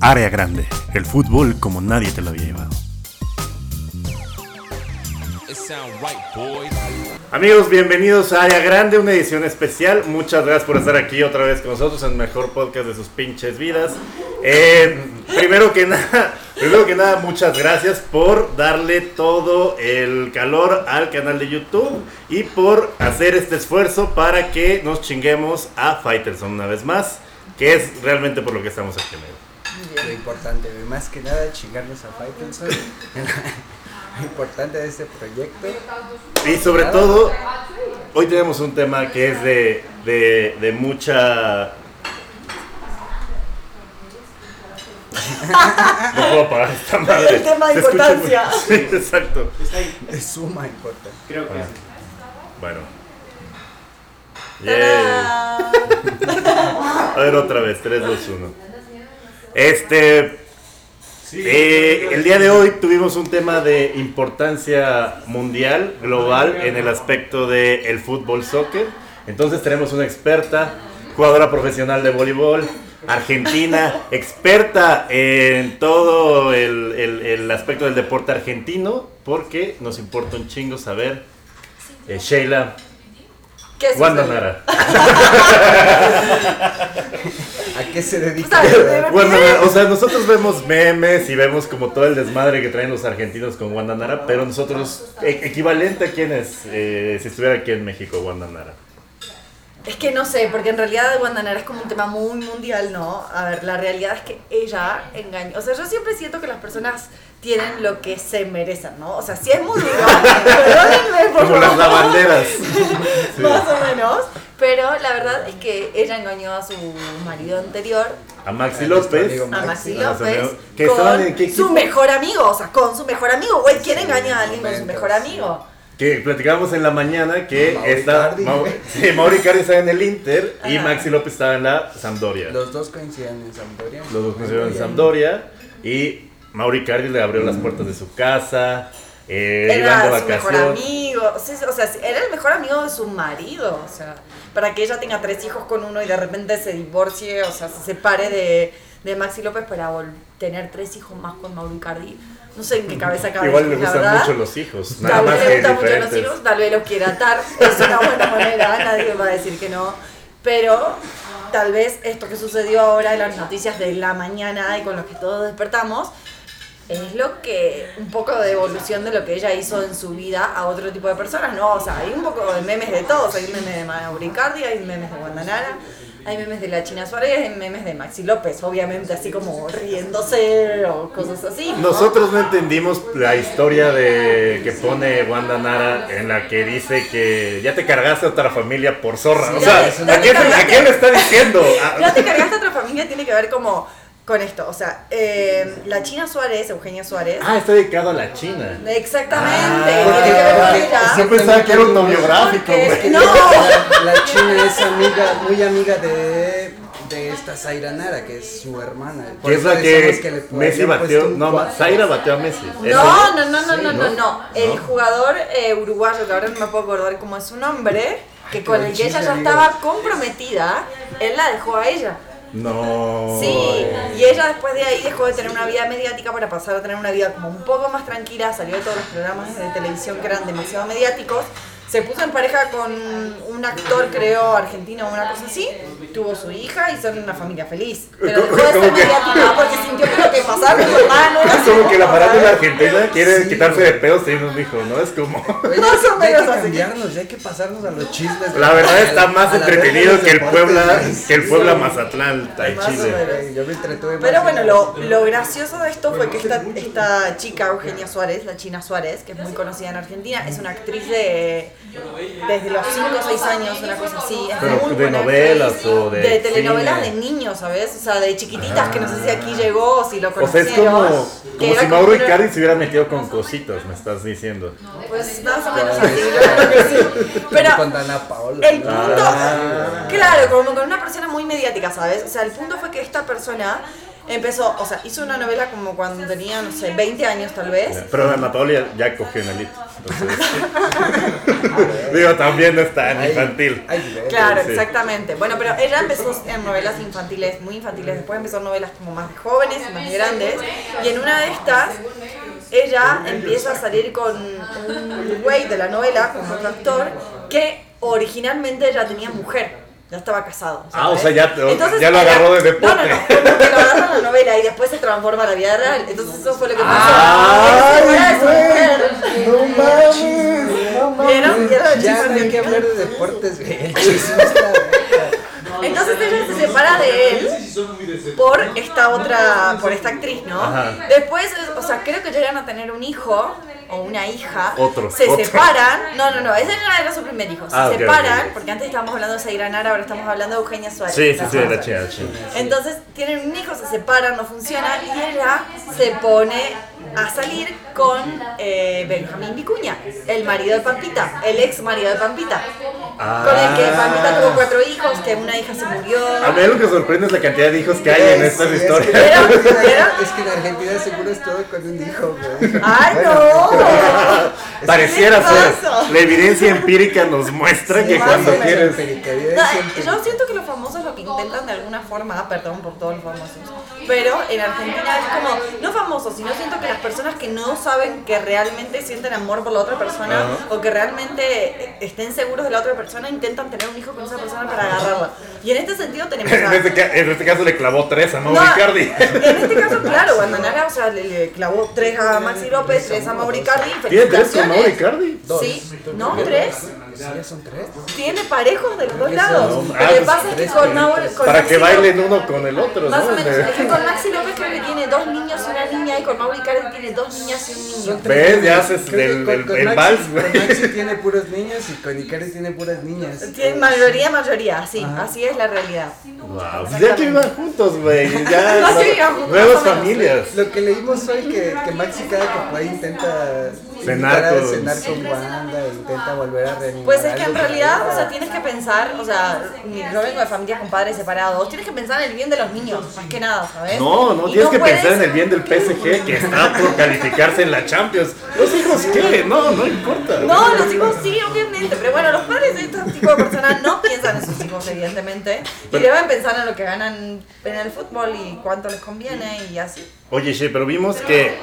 Área Grande, el fútbol como nadie te lo había llevado. Amigos, bienvenidos a Área Grande, una edición especial. Muchas gracias por estar aquí otra vez con nosotros en el mejor podcast de sus pinches vidas. Eh, primero que nada, primero que nada, muchas gracias por darle todo el calor al canal de YouTube y por hacer este esfuerzo para que nos chinguemos a Fighterson una vez más, que es realmente por lo que estamos aquí. amigo. Lo importante, más que nada chingarnos a Faitelson. Lo importante de este proyecto. Y sobre todo, hoy tenemos un tema que es de, de, de mucha... No puedo apagar esta madre. El tema de importancia. Sí, exacto. De suma importancia. Creo que Bueno. Yay. ¡Tarán! A ver otra vez, 3, 2, 1. Este... eh, el día de hoy tuvimos un tema de importancia mundial, global, en el aspecto del el fútbol soccer. Entonces tenemos una experta, jugadora profesional de voleibol, argentina, experta en todo el, el- el aspecto del deporte argentino, porque nos importa un chingo saber. eh, Sheila ¿Qué sucede? Guandanara. ¿A qué se dedica? ¿Sabes? ¿Pero Bueno, qué? o sea, nosotros vemos memes y vemos como todo el desmadre que traen los argentinos con Guandanara, pero nosotros, e- equivalente a quienes, eh, si estuviera aquí en México, Guandanara. Es que no sé, porque en realidad Guandanara es como un tema muy mundial, ¿no? A ver, la realidad es que ella engañó. O sea, yo siempre siento que las personas tienen lo que se merecen, ¿no? O sea, si es muy duro, perdónenme por Como las lavanderas. Sí. más o menos. Pero la verdad es que ella engañó a su marido anterior, A Maxi López. amigo a Maxi Ah, López. ¿Que estaban en qué con su equipo? mejor amigo, o sea, con su mejor amigo. Güey, ¿quién Sí, engaña a alguien con su mejor amigo? Que platicábamos en la mañana que Mauri está. Icardi. Mau- sí, Mauri Cardi estaba en el Inter y. Maxi López estaba en la Sampdoria. Los dos coinciden en Sampdoria. Los dos coincidieron en Sampdoria y Mauri Cardi le abrió las puertas de su casa. Eh, Era su mejor vacaciones. amigo, o sea, o sea, era el mejor amigo de su marido, o sea, para que ella tenga tres hijos con uno y de repente se divorcie, o sea, se separe de, de Maxi López para tener tres hijos más con Mauro Icardi. No sé en qué cabeza cabe. Igual le gustan verdad. mucho los hijos. Nada Tal más vez le gustan mucho los hijos, tal vez los quiera atar, es una buena manera, nadie va a decir que no, pero tal vez esto que sucedió ahora en las noticias de la mañana y con lo que todos despertamos, es lo que, un poco de evolución de lo que ella hizo en su vida a otro tipo de personas, ¿no? O sea, hay un poco de memes de todos, hay memes de Mauricardi, hay memes de Guandanara, hay memes de la China Suárez, hay memes de Maxi López, obviamente así como riéndose o cosas así. ¿no? Nosotros no entendimos la historia de que pone Wanda Nara en la que dice que ya te cargaste a otra familia por zorra. o sea, ¿a quién, a quién le está diciendo? Ya te cargaste a otra familia, tiene que ver como con esto. O sea, eh, la China Suárez, Eugenia Suárez. Ah, está dedicado a la China. Exactamente. Ah, porque. Yo pensaba que era un novio gráfico, Porque- güey. No. La, la China es amiga, muy amiga de, de esta Zaira Nara, que es su hermana. Por Que es la que, Messi un No. Zaira batió a Messi. ¿Es No, no, no, no, Sí, no, no, ¿no? El ¿No? jugador eh, uruguayo, que ahora no me puedo acordar cómo es su nombre, que con el que ella ya estaba comprometida, él la dejó a ella. No. Sí, y ella después de ahí dejó de tener una vida mediática para pasar a tener una vida como un poco más tranquila, salió de todos los programas de televisión que eran demasiado mediáticos, se puso en pareja con un actor, creo, argentino o una cosa así, tuvo su hija y son una familia feliz. Pero dejó de ¿Cómo ser mediática porque sintió que que con su hermano era Es como que la argentina quiere Sí, quitarse güey. de pedos teniendo un hijo, ¿no? Es como. Más o ya hay menos que así. cambiarnos, ya hay que pasarnos a los chismes. La verdad está más entretenido que el Puebla, que el sí. Puebla Mazatlán, al Chile. Yo me entretuve más Pero en bueno, lo, lo gracioso de esto fue que esta, esta chica, Eugenia Suárez, la China Suárez, que es muy conocida en Argentina, es una actriz de desde los 5 o 6 años, una cosa así. Es Pero muy de buena novelas actriz. o de De telenovelas cine. de niños, ¿sabes? O sea, de chiquititas, que no sé si aquí llegó o si lo O sea, es como, como si Mauro una- Icardi se hubiera metido con cositas, me estás diciendo. Pues más o menos así, yo creo que sí. Pero con Dana Paola. el punto, Ah. claro, como con una persona muy mediática, ¿sabes? O sea, el punto fue que esta persona Empezó, o sea, hizo una novela como cuando tenía, no sé, 20 años tal vez. Pero Ana Paola ya cogió en Elite. Entonces, digo, también no es tan Hay- infantil. Claro, Sí. exactamente. Bueno, pero ella empezó en novelas infantiles, muy infantiles, después empezó en novelas como más jóvenes y más grandes. Y en una de estas, ella empieza a salir con un güey de la novela, con otro actor, que originalmente ella tenía mujer. Ya estaba casado. Ah, o sea, ya te- Entonces, ya lo agarró de No, deporte. no, no, como que lo agarró en la novela y después se transforma en la vida real. Entonces eso fue lo que pasó. ¡Ay. No mames, no mames. ¿Vieron? ¿Vieron el Ya no hay que hablar de deportes, güey. El chisme está verga. Entonces ella se separa de él por esta otra, por esta actriz, ¿no? Ajá. Después, o sea, creo que llegan a tener un hijo o una hija. Otro, Se otro. separan. No, no, no, ese ya era su primer hijo. Se Ah, separan, porque antes estábamos hablando de Zaira Nara, ahora estamos hablando de Eugenia Suárez. Sí, sí, sí, de la china. Entonces tienen un hijo, se separan, no funciona y ella se pone a salir con eh, Benjamín Vicuña, el marido de Pampita, el ex marido de Pampita, con el que Pampita tuvo cuatro hijos, que una hija se murió. A mí lo que sorprende es la cantidad de hijos que hay en Sí, estas es que- historias. ¿Vieron? ¿Vieron? Es que en Argentina seguro es todo con un hijo, güey. ¡Ay, Bueno, no! Pareciera ¿Qué ser. La evidencia empírica nos muestra que más cuando quieres. No, yo siento que los famosos lo que intentan de alguna forma, perdón por todos los famosos, pero en Argentina es como, no famosos, sino siento que las personas que no saben que realmente sienten amor por la otra persona Ajá. o que realmente estén seguros de la otra persona intentan tener un hijo con esa persona para agarrarla. Y en este sentido tenemos En a... este, en este caso le clavó tres a Mauro No, Icardi. En este caso, claro, Guandanara, o sea, le, le clavó tres a Maxi López, tres a Mauricardi. ¿Tiene tres con Mauro Icardi? Dos. Sí, no, tres. ¿Sí son tres? Tiene parejos de los dos lados. no, Lo ah, que pues, pasa es que con con Para Maxi que bailen López- uno con el otro, Más o ¿no? menos. Es que con Maxi López creo que tiene dos niños y una niña, y con Mauro Icardi tiene dos niñas y un niño. Son tres ¿Ves? Ya haces Creo que el- con- el- con el Maxi- vals, güey. Con Maxi tiene puros niños y con Icardi tiene puras niñas. Tiene mayoría, mayoría, sí, Ajá. así es la realidad. Wow, pues ya que vivan juntos, güey. Ya. No, juntos, Nuevas familias. Lo que leímos hoy que, que Maxi cada que puede intenta Cenar a con- cenar con Wanda, intenta volver a reanimar. Pues es que en realidad, o sea, tienes que pensar, o sea, yo vengo de familias con padres separados, tienes que pensar en el bien de los niños, más que nada, ¿sabes? No, no, Y tienes que puedes- pensar en el bien del PSG que está por calificarse en la Champions. ¿Los hijos qué? No, no importa. No, los hijos sí, obviamente, pero bueno, los padres de este tipo de personas no piensan en sus hijos, evidentemente, y Pero- deben pensar en lo que ganan en el fútbol y cuánto les conviene y así. Oye, She, pero vimos que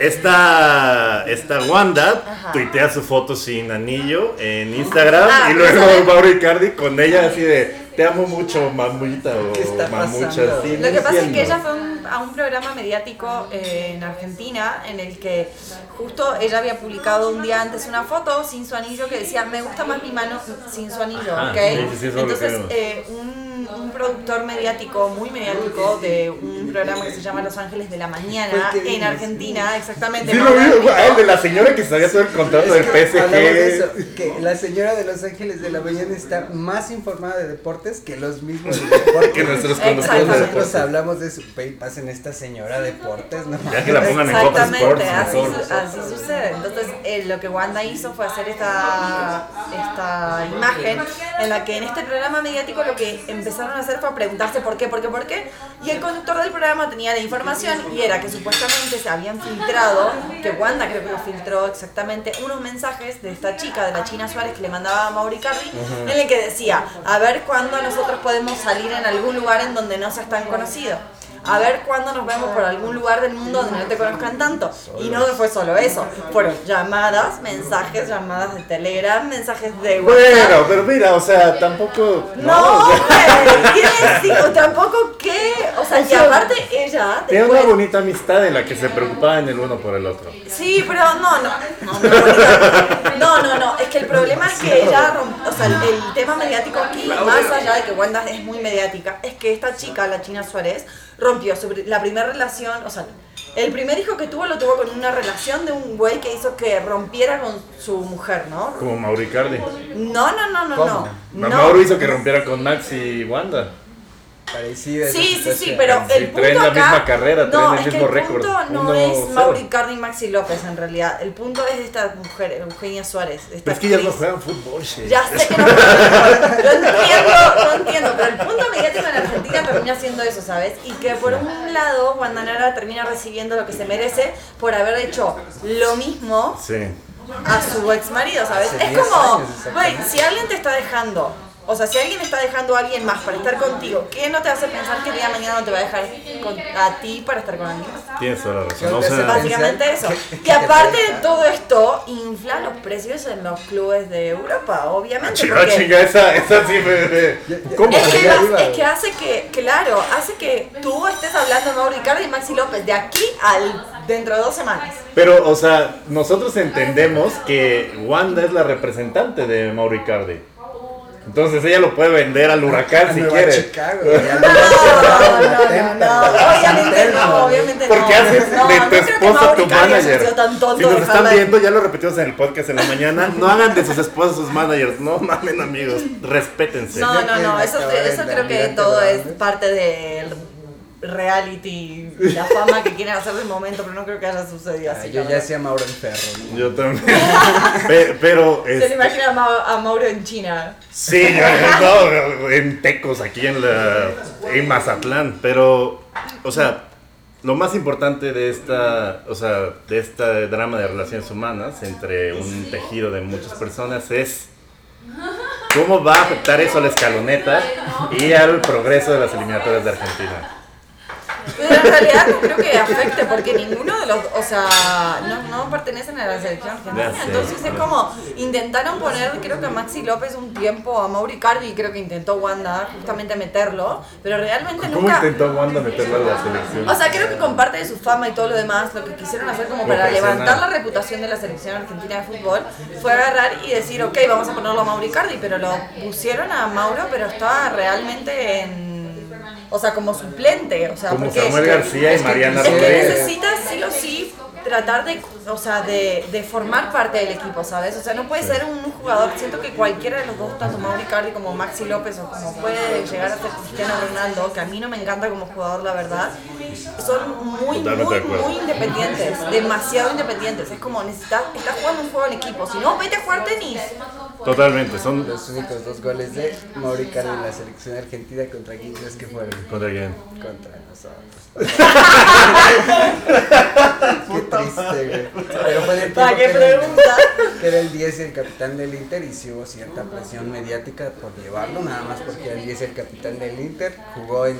esta, esta Wanda Ajá. tuitea su foto sin anillo en Instagram Ah, y luego. Mauro Icardi con ella así de te amo mucho, mamuita o ¿Qué está mamucha. Lo que pasa es que ella fue un- a un programa mediático eh, en Argentina en el que justo ella había publicado un día antes una foto sin su anillo que decía me gusta más mi mano sin su anillo, Ajá, ¿ok? sí, sí, sí, eso lo Entonces eh, un, un productor mediático, muy mediático de un programa que se llama Los Ángeles de la Mañana en Argentina, exactamente. Sí, lo Mauro vi, Armito. el de la señora que sabía todo el contrato del hablamos de eso, PSG. que la señora de Los Ángeles de la Mañana está más informada de deportes que los mismos de deportes. Que conductores de Nosotros hablamos de su pay pasen esta señora deportes, no Ya que la pongan en Fox Exactamente, así, su- así sucede. Entonces, eh, lo que Wanda hizo fue hacer esta, esta imagen en la que en este programa mediático lo que empezaron a hacer fue preguntarse por qué, por qué, por qué. Y el conductor del programa tenía la información y era que supuestamente se habían filtrado, que Wanda creo que lo filtró exactamente, unos mensajes de esta chica, de la China Suárez, que le mandaba a Mauri Carri, en el que decía, a ver cuándo nosotros podemos salir en algún lugar en donde no seas tan conocido. A ver cuándo nos vemos por algún lugar del mundo donde no te conozcan tanto. Y no fue solo eso. Fueron llamadas, mensajes, llamadas de Telegram, mensajes de Bueno, WhatsApp. pero mira, o sea, tampoco. No, o sea, güey, ¿qué digo? Tampoco qué. O sea, y aparte ella. Tiene una bonita amistad en la que se preocupaban el uno por el otro. Sí, pero no, no. No, no, no, no, no, Es que el problema es que ella O sea, el, el tema mediático aquí, más allá de que Wanda es muy mediática, es que esta chica, la China Suárez, rompió su la primera relación. O sea, el primer hijo que tuvo lo tuvo con una relación de un güey que hizo que rompiera con su mujer, ¿no? Como Mauro Icardi. No, no, no, no, ¿Cómo? no. No. Mauro hizo que rompiera con Max y Wanda. parecida. Sí, sí, sí, pero Sí, el punto traen la acá, misma carrera, traen no, el es que mismo el récord, punto no 1-0. es Mauri Cardi y Maxi López en realidad. El punto es esta mujer, Eugenia Suárez. Esta Pero es que ellas no juegan fútbol, che. Ya sé que no juegan fútbol, lo entiendo, lo entiendo, pero el punto mediático en Argentina termina siendo eso, ¿sabes? Y que por un lado Guandanara termina recibiendo lo que se merece por haber hecho lo mismo Sí. a su ex marido, ¿sabes? Hace Es 10 como, güey, si alguien te está dejando, o sea, si alguien está dejando a alguien más para estar contigo, ¿qué no te hace pensar que el día de mañana no te va a dejar con- a ti para estar con alguien más? Tienes toda la razón. O sea, Básicamente eso. que- Y aparte te de todo esto, infla los precios en los clubes de Europa, obviamente. chinga, porque- chinga, esa, esa sí me... ¿Cómo? es que, es que hace que, claro, hace que tú estés hablando de Mauro Icardi y Maxi López de aquí al dentro de dos semanas. Pero, o sea, nosotros entendemos que Wanda es la representante de Mauro Icardi. Entonces ella lo puede vender al huracán A si quiere. Chicago, No, no, no, no, obviamente no, obviamente no. ¿Por qué haces No, de no tu creo que esposa tu manager? sido tan tonto Si nos de están viendo, ya lo repetimos en el podcast en la mañana. No hagan de sus esposas sus managers. No mamen, amigos. Respétense. No, no, no, eso, eso creo que todo es parte del reality, la fama que quieren hacer del momento, pero no creo que haya sucedido Ah, así. yo ya hacía Mauro Enferro. ¿no? Yo también. Pe- Pero, Se es, le imagina a, Ma- a Mauro en China. sí, yo- no, en Tecos, aquí en la en Mazatlán. Pero, o sea, lo más importante de esta, o sea, de este drama de relaciones humanas entre un tejido de muchas personas es cómo va a afectar eso a la escaloneta y al progreso de las eliminatorias de Argentina. Pero en realidad no creo que afecte porque ninguno de los, o sea, no, no pertenecen a la selección argentina. Entonces es como, intentaron poner, creo que a Maxi López un tiempo, a Mauri Cardi, creo que intentó Wanda justamente meterlo, pero realmente ¿Cómo nunca... intentó Wanda meterla a la selección? O sea, creo que con parte de su fama y todo lo demás, lo que quisieron hacer como para levantar la reputación de la selección argentina de fútbol fue agarrar y decir, ok, vamos a ponerlo a Mauri Cardi, pero lo pusieron a Mauro, pero estaba realmente en... O sea, como suplente, o sea, Como porque Samuel García y es que Mariana es que necesitas sí o sí tratar de, o sea, de, de formar parte del equipo, ¿sabes? O sea, no puede ser un jugador, siento que cualquiera de los dos, tanto Mauri Cardi como Maxi López o como puede llegar a ser Cristiano Ronaldo, que a mí no me encanta como jugador, la verdad, son muy, Totalmente muy, muy independientes, demasiado independientes. Es como, necesitas, estás jugando un juego en equipo, si no, vete a jugar tenis. Totalmente, son Los únicos dos goles de Mauri Cardi en la selección argentina contra quién crees que fueron. contra quién. Contra nosotros. Qué triste, güey. Pero fue el ¿Para tiempo qué que era- pregunta? que era el 10 y el capitán del Inter y sí hubo cierta presión mediática por llevarlo, nada más porque el 10 y el capitán del Inter jugó en,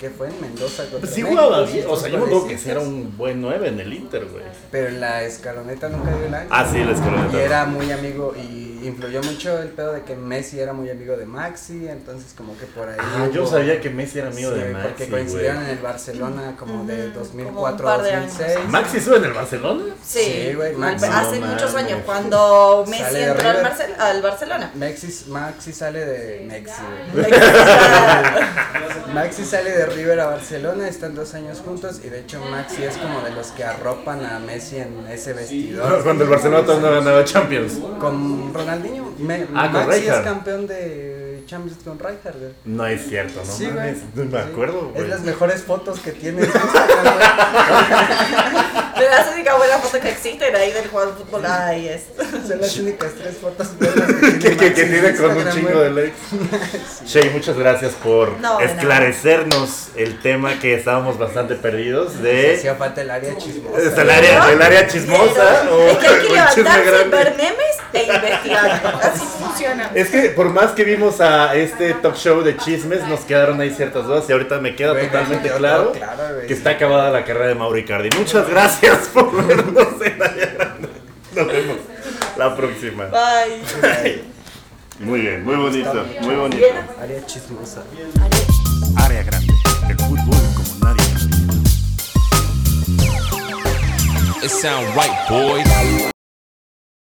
¿qué fue? En Mendoza contra Pues sí México, jugaba bien, o sea, yo me acuerdo que sí era un buen 9 en el Inter, güey. Pero en la escaloneta nunca dio el año. Ah, sí, la escaloneta. Y era muy amigo y influyó mucho el pedo de que Messi era muy amigo de Maxi, entonces como que por ahí... Ah, yo sabía que Messi era amigo Sí, de Maxi, porque coincidieron en el Barcelona como de Como 2004 un a par de años. 2006. ¿Maxi estuvo en el Barcelona? Sí, Sí, güey, Maxi. hace No muchos años, cuando Messi entró al, River. Barcel- al Barcelona. Maxi, Maxi sale de Maxi, güey. Maxi sale de River a Barcelona, están dos años juntos y de hecho Maxi es como de los que arropan a Messi en ese vestidor. Cuando el Barcelona todavía no ganaba Champions. Con Ronaldinho, Me- Ah, con Maxi es campeón de Champions con Rijkaard, güey. No es cierto, no Sí, güey. mames. No me acuerdo, güey. Es las mejores fotos que tiene en Instagram, güey. De las únicas buenas fotos que existen ahí del jugador de fútbol. Ahí es. Son las únicas tres fotos buenas que que, que, Maxi que en tiene con un chingo de likes. Shay, muchas gracias por No, esclarecernos el tema que estábamos bastante perdidos Se de hacía falta el área chismosa. es el área, el área chismosa o es que hay que levantarse, ver memes e investigar. Así funciona. Es que por más que vimos a este talk show de chismes, nos quedaron ahí ciertas dudas y ahorita me queda totalmente claro, claro, que está acabada la carrera de Mauro Icardi. Muchas gracias por vernos en. Nos vemos la próxima. Bye. Muy bien, muy bonito, muy bonito. Área chismosa. Área Grande, el fútbol como nadie. It sound right, boys.